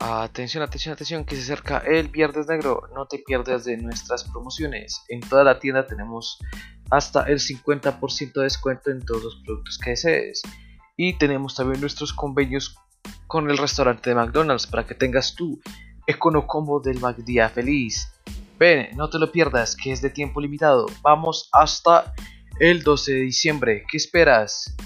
Atención, atención, atención, que se acerca el Viernes Negro. No te pierdas de nuestras promociones. En toda la tienda tenemos hasta el 50% de descuento en todos los productos que desees. Y tenemos también nuestros convenios con el restaurante de McDonald's para que tengas tu Econo Combo del McDía feliz. Ven, no te lo pierdas, que es de tiempo limitado. Vamos hasta el 12 de diciembre. ¿Qué esperas?